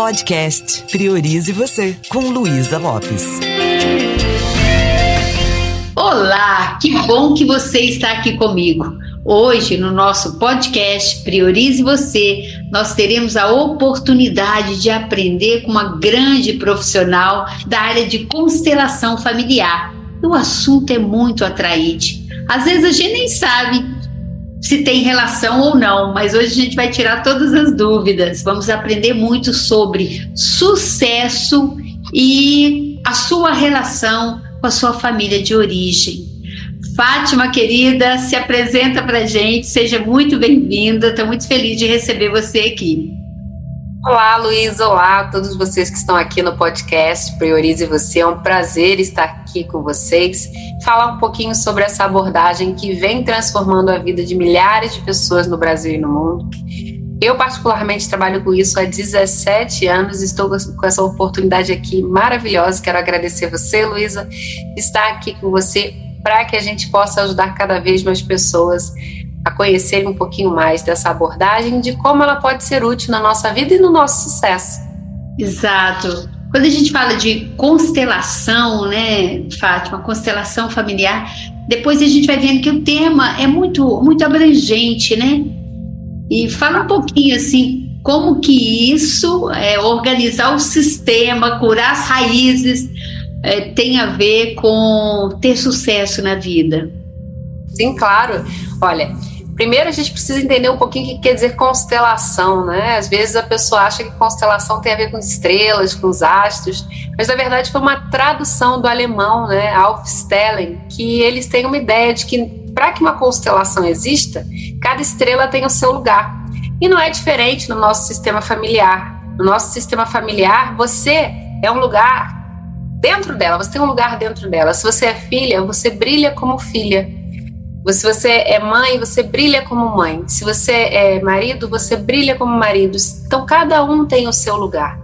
Podcast Priorize Você, com Luísa Lopes. Olá, que bom que você está aqui comigo. Hoje, no nosso podcast Priorize Você, nós teremos a oportunidade de aprender com uma grande profissional da área de constelação familiar. O assunto é muito atraente. Às vezes a gente nem sabe se tem relação ou não, mas hoje a gente vai tirar todas as dúvidas. Vamos aprender muito sobre sucesso e a sua relação com a sua família de origem. Fátima, querida, se apresenta para gente, seja muito bem-vinda. Estou muito feliz de receber você aqui. Olá, Luiz. Olá a todos vocês que estão aqui no podcast Priorize Você. É um prazer estar aqui com vocês, falar um pouquinho sobre essa abordagem que vem transformando a vida de milhares de pessoas no Brasil e no mundo. Eu, particularmente, trabalho com isso há 17 anos, estou com essa oportunidade aqui maravilhosa. Quero agradecer você, Luísa, estar aqui com você para que a gente possa ajudar cada vez mais pessoas a conhecerem um pouquinho mais dessa abordagem, de como ela pode ser útil na nossa vida e no nosso sucesso. Exato. Quando a gente fala de constelação, né, Fátima, constelação familiar, depois a gente vai vendo que o tema é muito, muito abrangente, né? E fala um pouquinho assim, como que isso, é, organizar o sistema, curar as raízes, é, tem a ver com ter sucesso na vida? Sim, claro. Olha, primeiro a gente precisa entender um pouquinho o que quer dizer constelação, né? Às vezes a pessoa acha que constelação tem a ver com estrelas, com os astros, mas na verdade foi uma tradução do alemão, né, Aufstellung, que eles têm uma ideia de que para que uma constelação exista, cada estrela tem o seu lugar. E não é diferente no nosso sistema familiar. No nosso sistema familiar, você é um lugar dentro dela, você tem um lugar dentro dela. Se você é filha, você brilha como filha. Se você é mãe, você brilha como mãe. Se você é marido, você brilha como marido. Então, cada um tem o seu lugar.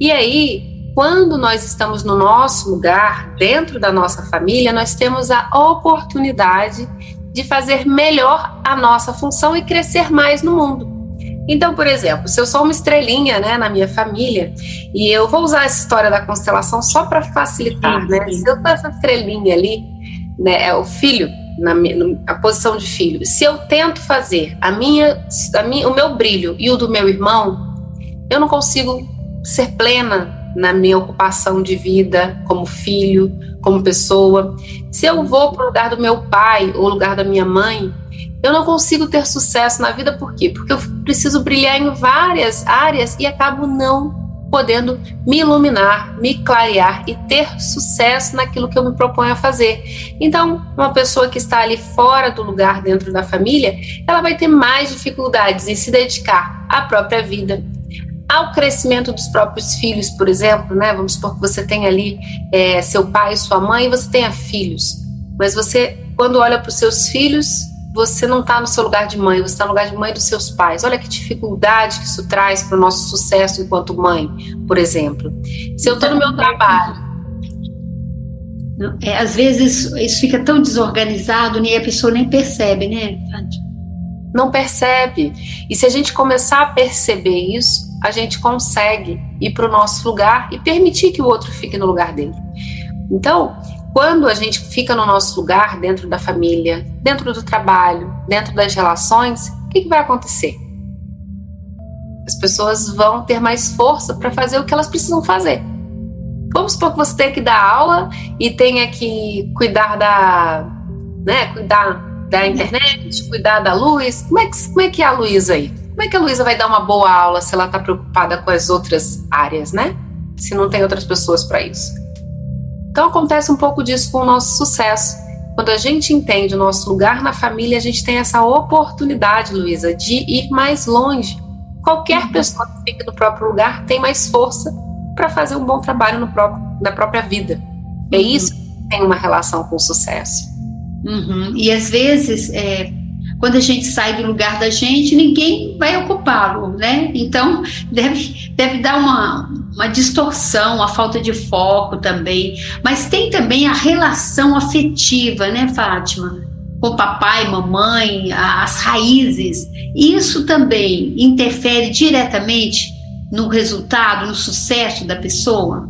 E aí, quando nós estamos no nosso lugar, dentro da nossa família, nós temos a oportunidade de fazer melhor a nossa função e crescer mais no mundo. Então, por exemplo, se eu sou uma estrelinha, né, na minha família, e eu vou usar essa história da constelação só para facilitar, sim, né? Sim. Se eu tô essa estrelinha ali, né, é o filho na a posição de filho. Se eu tento fazer a minha, a minha, o meu brilho e o do meu irmão, eu não consigo ser plena na minha ocupação de vida como filho, como pessoa. Se eu vou para o lugar do meu pai ou lugar da minha mãe, eu não consigo ter sucesso na vida, por quê? Porque eu preciso brilhar em várias áreas e acabo não podendo me iluminar, me clarear e ter sucesso naquilo que eu me proponho a fazer. Então, uma pessoa que está ali fora do lugar dentro da família, ela vai ter mais dificuldades em se dedicar à própria vida, ao crescimento dos próprios filhos, por exemplo, né? Vamos supor que você tem ali é, seu pai sua mãe e você tenha filhos, mas você, quando olha para os seus filhos, você não está no seu lugar de mãe, você está no lugar de mãe dos seus pais. Olha que dificuldade que isso traz para o nosso sucesso enquanto mãe, por exemplo. Se eu estou no meu trabalho. É, às vezes isso fica tão desorganizado né, e a pessoa nem percebe, né, Não percebe. E se a gente começar a perceber isso, a gente consegue ir para o nosso lugar e permitir que o outro fique no lugar dele. Então, quando a gente fica no nosso lugar, dentro da família, dentro do trabalho, dentro das relações, o que, que vai acontecer? As pessoas vão ter mais força para fazer o que elas precisam fazer. Vamos supor que você tenha que dar aula e tenha que cuidar da, né, cuidar da internet, cuidar da luz. Como é que, como é, que é a Luísa aí? Como é que a Luísa vai dar uma boa aula se ela está preocupada com as outras áreas, né? Se não tem outras pessoas para isso. Então acontece um pouco disso com o nosso sucesso. Quando a gente entende o nosso lugar na família, a gente tem essa oportunidade, Luísa, de ir mais longe. Qualquer pessoa que fica no próprio lugar tem mais força para fazer um bom trabalho no próprio, na própria vida. É uhum. isso que tem uma relação com o sucesso. Uhum. E às vezes, é, quando a gente sai do lugar da gente, ninguém vai ocupá-lo, né? Então, deve, deve dar uma, uma distorção, a falta de foco também. Mas tem também a relação afetiva, né, Fátima? Com papai, mamãe, as raízes. Isso também interfere diretamente no resultado, no sucesso da pessoa?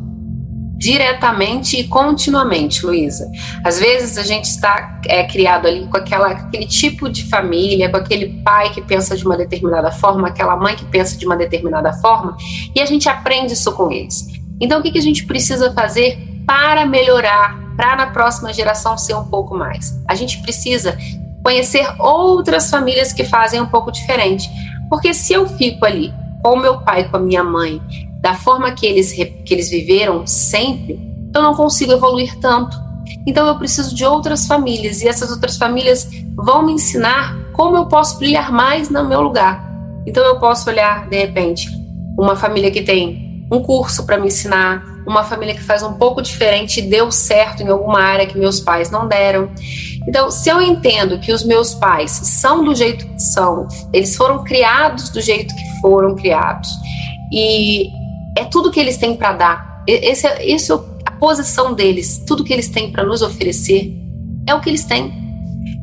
Diretamente e continuamente, Luísa. Às vezes a gente está é, criado ali com aquela, aquele tipo de família, com aquele pai que pensa de uma determinada forma, aquela mãe que pensa de uma determinada forma, e a gente aprende isso com eles. Então, o que, que a gente precisa fazer para melhorar, para na próxima geração ser um pouco mais? A gente precisa conhecer outras famílias que fazem um pouco diferente. Porque se eu fico ali com meu pai, com a minha mãe, da forma que eles, que eles viveram sempre, eu não consigo evoluir tanto. Então eu preciso de outras famílias e essas outras famílias vão me ensinar como eu posso brilhar mais no meu lugar. Então eu posso olhar, de repente, uma família que tem um curso para me ensinar, uma família que faz um pouco diferente e deu certo em alguma área que meus pais não deram. Então, se eu entendo que os meus pais são do jeito que são, eles foram criados do jeito que foram criados, e é tudo que eles têm para dar. Esse, é, esse é a posição deles, tudo que eles têm para nos oferecer é o que eles têm.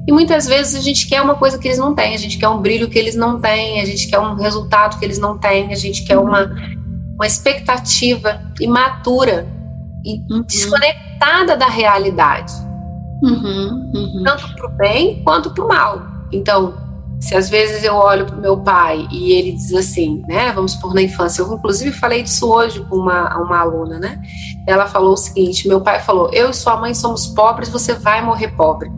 E muitas vezes a gente quer uma coisa que eles não têm, a gente quer um brilho que eles não têm, a gente quer um resultado que eles não têm, a gente quer uma, uma expectativa imatura e uhum. desconectada da realidade. Uhum, uhum. Tanto para o bem quanto para o mal. Então, se às vezes eu olho para o meu pai e ele diz assim, né? Vamos por na infância. Eu, inclusive, falei disso hoje com uma, uma aluna, né? Ela falou o seguinte: meu pai falou, eu e sua mãe somos pobres, você vai morrer pobre.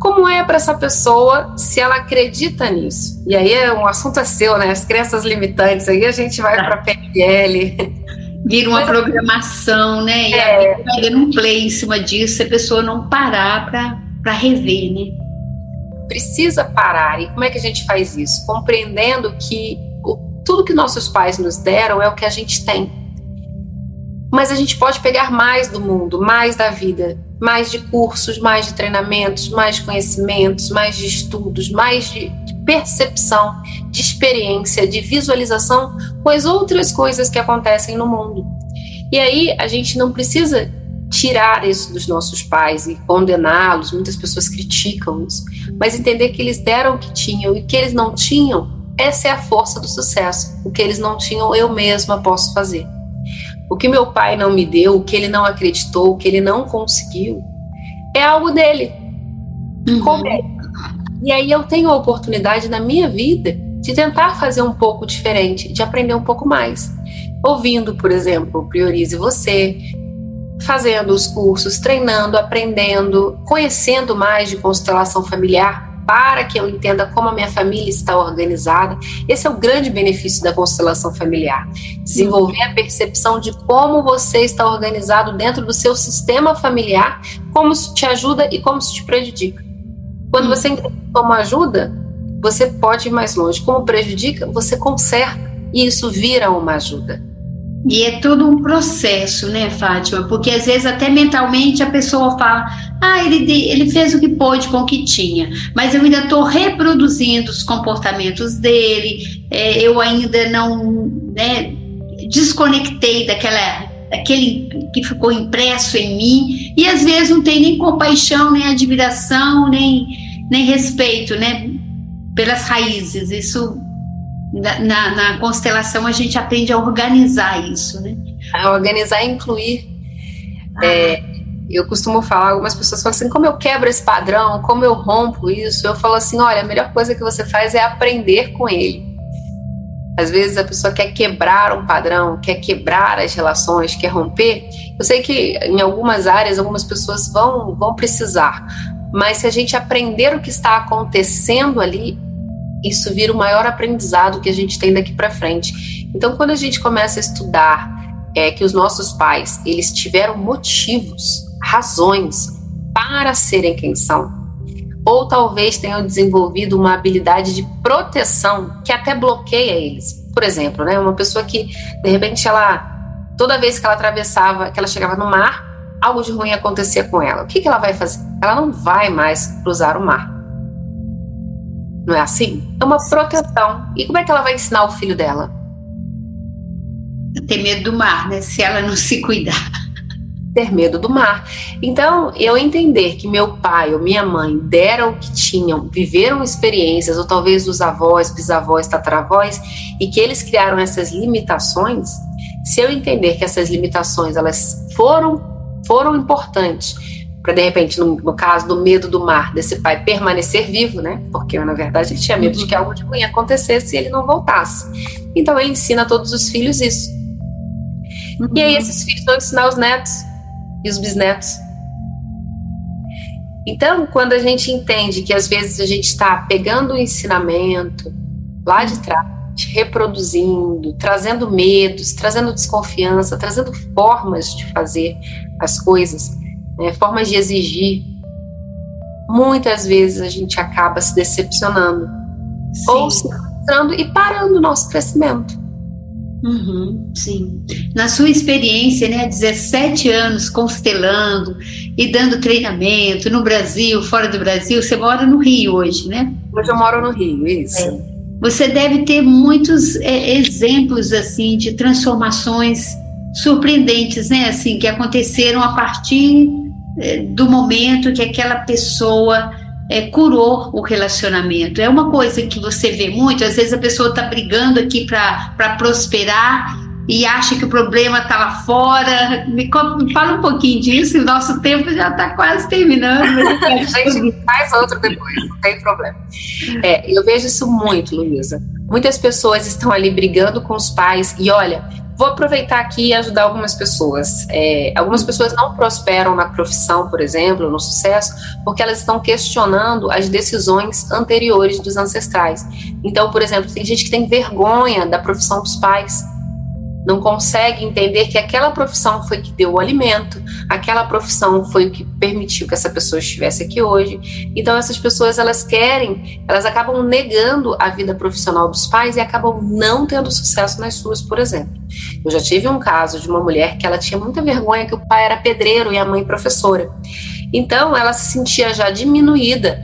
Como é para essa pessoa se ela acredita nisso? E aí é um assunto é seu, né? As crenças limitantes, aí a gente vai para a PNL. Vira uma programação, né? E é. vai dando um play em cima disso, se a pessoa não parar para rever, né? Precisa parar. E como é que a gente faz isso? Compreendendo que o, tudo que nossos pais nos deram é o que a gente tem. Mas a gente pode pegar mais do mundo, mais da vida, mais de cursos, mais de treinamentos, mais de conhecimentos, mais de estudos, mais de, de percepção, de experiência, de visualização com as outras coisas que acontecem no mundo. E aí a gente não precisa tirar isso dos nossos pais e condená-los. Muitas pessoas criticam isso, mas entender que eles deram o que tinham e que eles não tinham, essa é a força do sucesso. O que eeles não tinham, eu mesma posso fazer. O que meu pai não me deu, o que ele não acreditou, o que ele não conseguiu, é algo dele. Uhum. Como é? E aí eu tenho a oportunidade na minha vida de tentar fazer um pouco diferente, de aprender um pouco mais. Ouvindo, por exemplo, Priorize Você, fazendo os cursos, treinando, aprendendo, conhecendo mais de constelação familiar para que eu entenda como a minha família está organizada. Esse é o grande benefício da constelação familiar. Desenvolver a percepção de como você está organizado dentro do seu sistema familiar, como isso te ajuda e como isso te prejudica. Quando você entende como ajuda, você pode ir mais longe. Como prejudica, você conserta e isso vira uma ajuda. E é todo um processo, né, Fátima? Porque às vezes até mentalmente a pessoa fala, ah, ele, ele fez o que pôde com o que tinha, mas eu ainda estou reproduzindo os comportamentos dele, é, eu ainda não né, desconectei daquela, daquele que ficou impresso em mim, e às vezes não tem nem compaixão, nem admiração, nem, nem respeito, né, pelas raízes. Isso na, na, constelação a gente aprende a organizar isso, né? A organizar e incluir. Ah. É, eu costumo falar, algumas pessoas falam assim, como eu quebro esse padrão, como eu rompo isso, eu falo assim, olha, a melhor coisa que você faz é aprender com ele. Às vezes a pessoa quer quebrar um padrão, quer quebrar as relações, quer romper. Eu sei que em algumas áreas algumas pessoas vão, vão precisar, mas se a gente aprender o que está acontecendo ali, isso vira o maior aprendizado que a gente tem daqui para frente. Então, quando a gente começa a estudar é, que os nossos pais eles tiveram motivos, razões para serem quem são, ou talvez tenham desenvolvido uma habilidade de proteção que até bloqueia eles. Por exemplo, né, uma pessoa que de repente ela toda vez que ela atravessava, que ela chegava no mar, algo de ruim acontecia com ela. O que, que ela vai fazer? Ela não vai mais cruzar o mar não é assim? É uma proteção. E como é que ela vai ensinar o filho dela? Ter medo do mar, né? Se ela não se cuidar. ter medo do mar. Então, eu entender que meu pai ou minha mãe deram o que tinham, viveram experiências, ou talvez os avós, bisavós, tataravós, e que eles criaram essas limitações, se eu entender que essas limitações elas foram foram importantes para de repente no, no, caso do medo do mar desse pai permanecer vivo, né? Porque na verdade ele tinha medo de que algo de ruim acontecesse se ele não voltasse. Então ele ensina a todos os filhos isso. Uhum. E aí esses filhos vão ensinar os netos e os bisnetos. Então, quando a gente entende que às vezes a gente está pegando o ensinamento lá de trás, reproduzindo, trazendo medos, trazendo desconfiança, trazendo formas de fazer as coisas, né, formas de exigir, muitas vezes a gente acaba se decepcionando Sim. ou se frustrando e parando o nosso crescimento. Uhum, sim. Na sua experiência, né, 17 anos constelando e dando treinamento no Brasil, fora do Brasil, você mora no Rio hoje, né? Hoje eu moro no Rio, isso. É. Você deve ter muitos é, exemplos assim de transformações surpreendentes, né? Assim que aconteceram a partir do momento que aquela pessoa é, curou o relacionamento. É uma coisa que você vê muito, às vezes a pessoa está brigando aqui para prosperar e acha que o problema está lá fora. Me, me, fala um pouquinho disso, o nosso tempo já está quase terminando. a gente faz outro depois, não tem problema. É, eu vejo isso muito, Luísa. Muitas pessoas estão ali brigando com os pais e olha, Vou aproveitar aqui e ajudar algumas pessoas. É, algumas pessoas não prosperam na profissão, por exemplo, no sucesso, porque elas estão questionando as decisões anteriores dos ancestrais. Então, por exemplo, tem gente que tem vergonha da profissão dos pais não consegue entender que aquela profissão foi que deu o alimento, aquela profissão foi o que permitiu que essa pessoa estivesse aqui hoje. Então essas pessoas elas querem, elas acabam negando a vida profissional dos pais e acabam não tendo sucesso nas suas, por exemplo. Eu já tive um caso de uma mulher que ela tinha muita vergonha que o pai era pedreiro e a mãe professora. Então ela se sentia já diminuída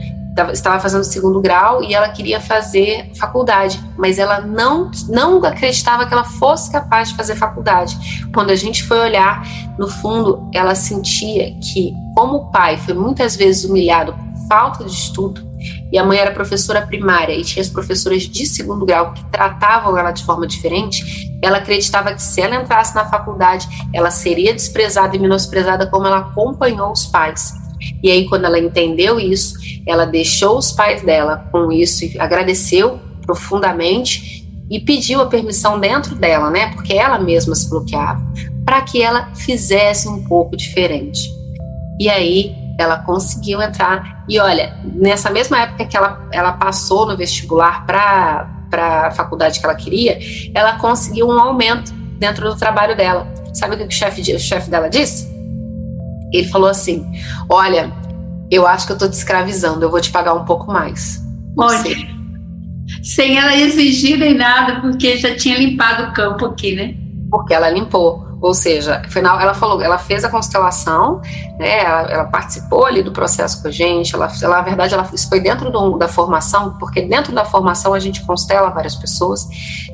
estava fazendo segundo grau e ela queria fazer faculdade, mas ela não, não acreditava que ela fosse capaz de fazer faculdade. Quando a gente foi olhar, no fundo, ela sentia que, como o pai foi muitas vezes humilhado por falta de estudo, e a mãe era professora primária e tinha as professoras de segundo grau que tratavam ela de forma diferente, ela acreditava que se ela entrasse na faculdade, ela seria desprezada e menosprezada como ela acompanhou os pais. E aí, quando ela entendeu isso, ela deixou os pais dela com isso e agradeceu profundamente e pediu a permissão dentro dela, né? Porque ela mesma se bloqueava, para que ela fizesse um pouco diferente. E aí ela conseguiu entrar. E olha, nessa mesma época que ela, ela passou no vestibular para a faculdade que ela queria, ela conseguiu um aumento dentro do trabalho dela. Sabe o que o chefe, o chefe dela disse? Ele falou assim: Olha, eu acho que eu estou te escravizando, eu vou te pagar um pouco mais. Olha, sem ela exigir nem nada, porque já tinha limpado o campo aqui, né? Porque ela limpou. Ou seja, final, ela falou, ela fez a constelação, né? Ela, ela, participou ali do processo com a gente. Ela, ela na verdade, ela isso foi dentro do, da formação, porque dentro da formação a gente constela várias pessoas.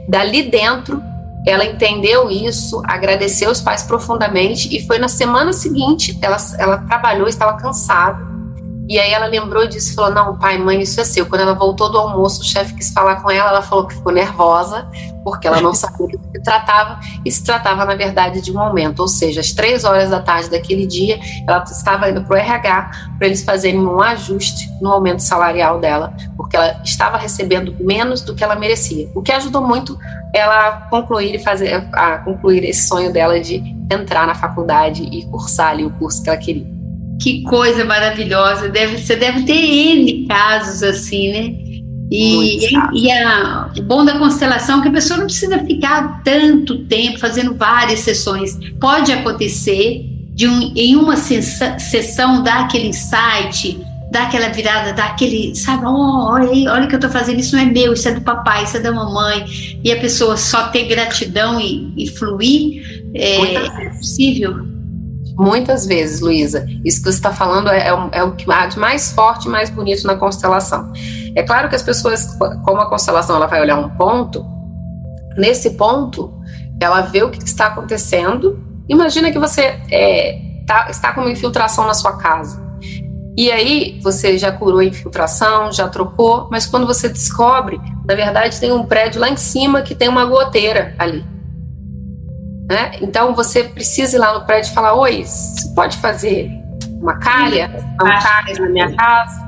Dali dentro ela entendeu isso, agradeceu os pais profundamente e foi na semana seguinte, ela, ela trabalhou, estava cansada. E aí ela lembrou disso e falou: Não, pai, mãe, isso é seu. Quando ela voltou do almoço, o chefe quis falar com ela, ela falou que ficou nervosa, porque ela não sabia do que se tratava, e se tratava, na verdade, de um aumento. Ou seja, às três horas da tarde daquele dia, ela estava indo para o RH para eles fazerem um ajuste no aumento salarial dela, porque ela estava recebendo menos do que ela merecia. O que ajudou muito ela a concluir e fazer a concluir esse sonho dela de entrar na faculdade e cursar ali o curso que ela queria. Que coisa maravilhosa. Deve, você deve ter N casos assim, né? E, e, a, o bom da constelação é que a pessoa não precisa ficar tanto tempo fazendo várias sessões. Pode acontecer de um, em uma sessão dar aquele insight, dar aquela virada, dar aquele, sabe, oh, olha aí, olha o que eu estou fazendo, isso não é meu, isso é do papai, isso é da mamãe, e a pessoa só ter gratidão e, e fluir, é, é possível. Muitas vezes, Luísa, isso que você está falando é, é, é, o que há de mais forte e mais bonito na constelação. É claro que as pessoas, como a constelação ela vai olhar um ponto, nesse ponto ela vê o que está acontecendo. Imagina que você é, tá, está com uma infiltração na sua casa. E aí você já curou a infiltração, já trocou, mas quando você descobre, na verdade tem um prédio lá em cima que tem uma goteira ali. Né? Então você precisa ir lá no prédio e falar: Oi, você pode fazer uma calha, uma calha na minha casa?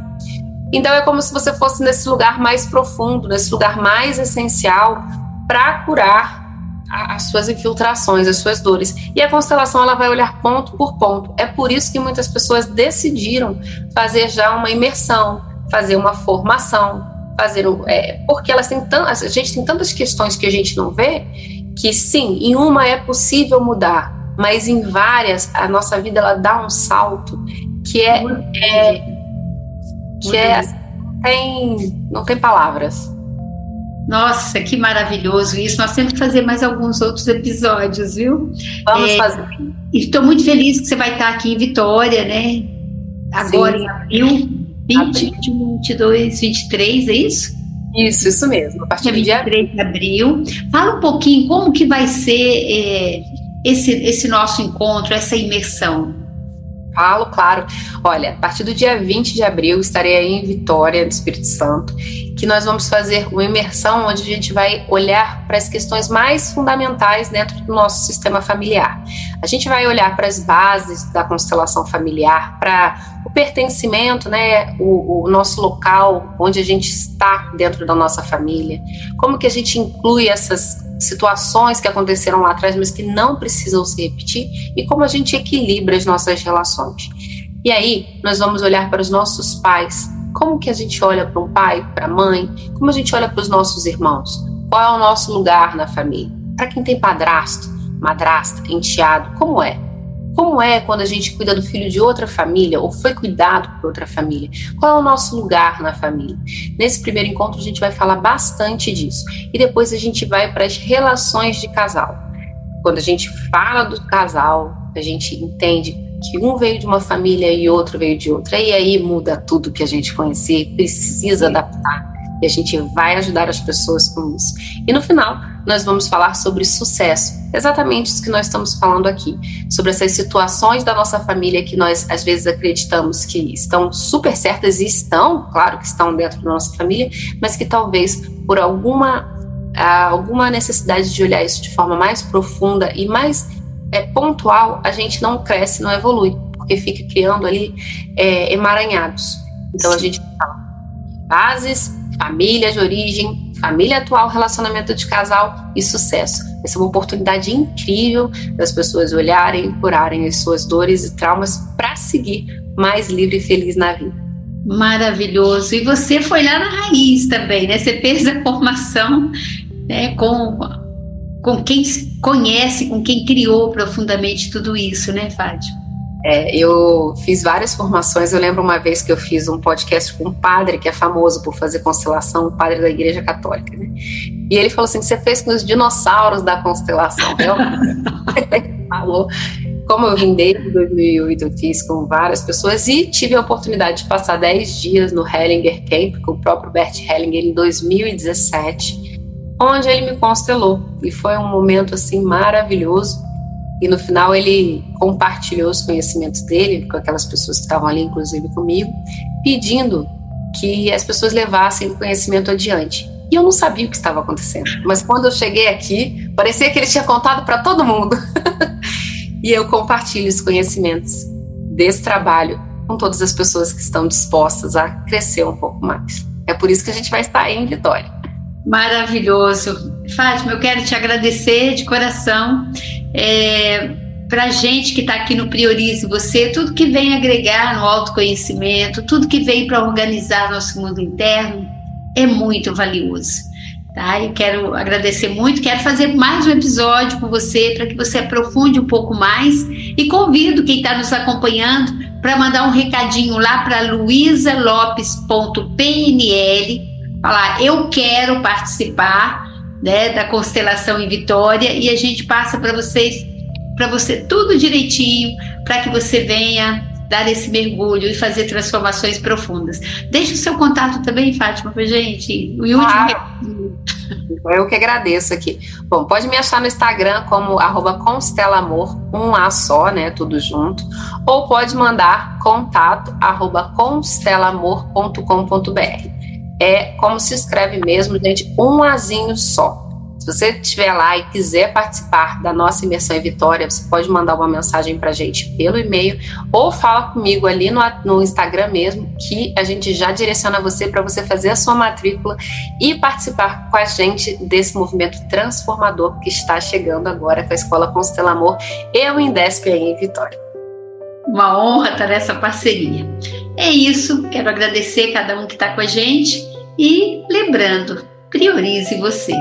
Então é como se você fosse nesse lugar mais profundo, nesse lugar mais essencial para curar as suas infiltrações, as suas dores. E a constelação ela vai olhar ponto por ponto. É por isso que muitas pessoas decidiram fazer já uma imersão, fazer uma formação, fazer é, porque elas têm tantas, a gente tem tantas questões que a gente não vê que sim, em uma é possível mudar, mas em várias a nossa vida ela dá um salto que é, é que é tem não tem palavras. Nossa, que maravilhoso isso. Nós temos que fazer mais alguns outros episódios, viu? Vamos é, fazer. Estou muito feliz que você vai estar aqui em Vitória, né? Agora Sim. em abril, 20, abril. 22, 23, é isso? Isso, isso mesmo. A partir de 23 de abril. Fala um pouquinho como que vai ser é, esse, esse nosso encontro, essa imersão. Falo, claro. Olha, a partir do dia 20 de abril estarei aí em Vitória, do Espírito Santo, que nós vamos fazer uma imersão onde a gente vai olhar para as questões mais fundamentais dentro do nosso sistema familiar. A gente vai olhar para as bases da constelação familiar, para pertencimento, né, o, o, nosso local onde a gente está dentro da nossa família, como que a gente inclui essas situações que aconteceram lá atrás, mas que não precisam se repetir, e como a gente equilibra as nossas relações. E aí, nós vamos olhar para os nossos pais, como que a gente olha para um pai, para a mãe? Como a gente olha para os nossos irmãos? Qual é o nosso lugar na família? Para quem tem padrasto, madrasta, enteado, como é? Como é quando a gente cuida do filho de outra família ou foi cuidado por outra família? Qual é o nosso lugar na família? Nesse primeiro encontro a gente vai falar bastante disso e depois a gente vai para as relações de casal. Quando a gente fala do casal, a gente entende que um veio de uma família e outro veio de outra. E aí muda tudo que a gente conhecia e precisa adaptar. E a gente vai ajudar as pessoas com isso. E no final, nós vamos falar sobre sucesso. Exatamente isso que nós estamos falando aqui. Sobre essas situações da nossa família que nós, às vezes, acreditamos que estão super certas e estão, claro que estão dentro da nossa família, mas que talvez por alguma, alguma necessidade de olhar isso de forma mais profunda e mais é, pontual, a gente não cresce, não evolui, porque fica criando ali é, emaranhados. Então Sim. a gente fala bases, família de origem, família atual, relacionamento de casal e sucesso. Essa é uma oportunidade incrível das pessoas olharem, curarem as suas dores e traumas para seguir mais livre e feliz na vida. Maravilhoso. E você foi lá na raiz também, né? Você fez a formação né, com com quem conhece, com quem criou profundamente tudo isso, né, Fátima? É, eu fiz várias formações. Eu lembro uma vez que eu fiz um podcast com um padre que é famoso por fazer constelação, um padre da Igreja Católica, né? E ele falou assim: você fez com os dinossauros da constelação, realmente. falou. Como eu vim desde 2008, eu fiz com várias pessoas e tive a oportunidade de passar 10 dias no Hellinger Camp com o próprio Bert Hellinger em 2017 onde ele me constelou. E foi um momento assim maravilhoso. E no final ele compartilhou os conhecimentos dele com aquelas pessoas que estavam ali, inclusive comigo, pedindo que as pessoas levassem o conhecimento adiante. E eu não sabia o que estava acontecendo. Mas quando eu cheguei aqui, parecia que ele tinha contado para todo mundo. e eu compartilho os conhecimentos desse trabalho com todas as pessoas que estão dispostas a crescer um pouco mais. É por isso que a gente vai estar em Vitória. Maravilhoso. Fátima, eu quero te agradecer de coração. É, para a gente que está aqui no Priorize Você, tudo que vem agregar no autoconhecimento, tudo que vem para organizar nosso mundo interno, é muito valioso. Tá? Eu quero agradecer muito, quero fazer mais um episódio com você para que você aprofunde um pouco mais e convido quem está nos acompanhando para mandar um recadinho lá para luisalopes.pnl falar, eu quero participar né, da constelação em Vitória e a gente passa para vocês, para você tudo direitinho, para que você venha dar esse mergulho e fazer transformações profundas. Deixe o seu contato também, Fátima, para gente. O último. Claro. Eu que agradeço aqui. Bom, pode me achar no Instagram como arroba constelamor, um A só, né? Tudo junto. Ou pode mandar contato arroba constelamor.com.br. É como se escreve mesmo, gente, um Azinho só. Se você estiver lá e quiser participar da nossa imersão em Vitória, você pode mandar uma mensagem para a gente pelo e-mail ou fala comigo ali no, no Instagram mesmo, que a gente já direciona você para você fazer a sua matrícula e participar com a gente desse movimento transformador que está chegando agora com a Escola Constela Amor e o Indesp aí em Vitória. Uma honra estar nessa parceria. É isso, quero agradecer cada um que está com a gente e lembrando, priorize você.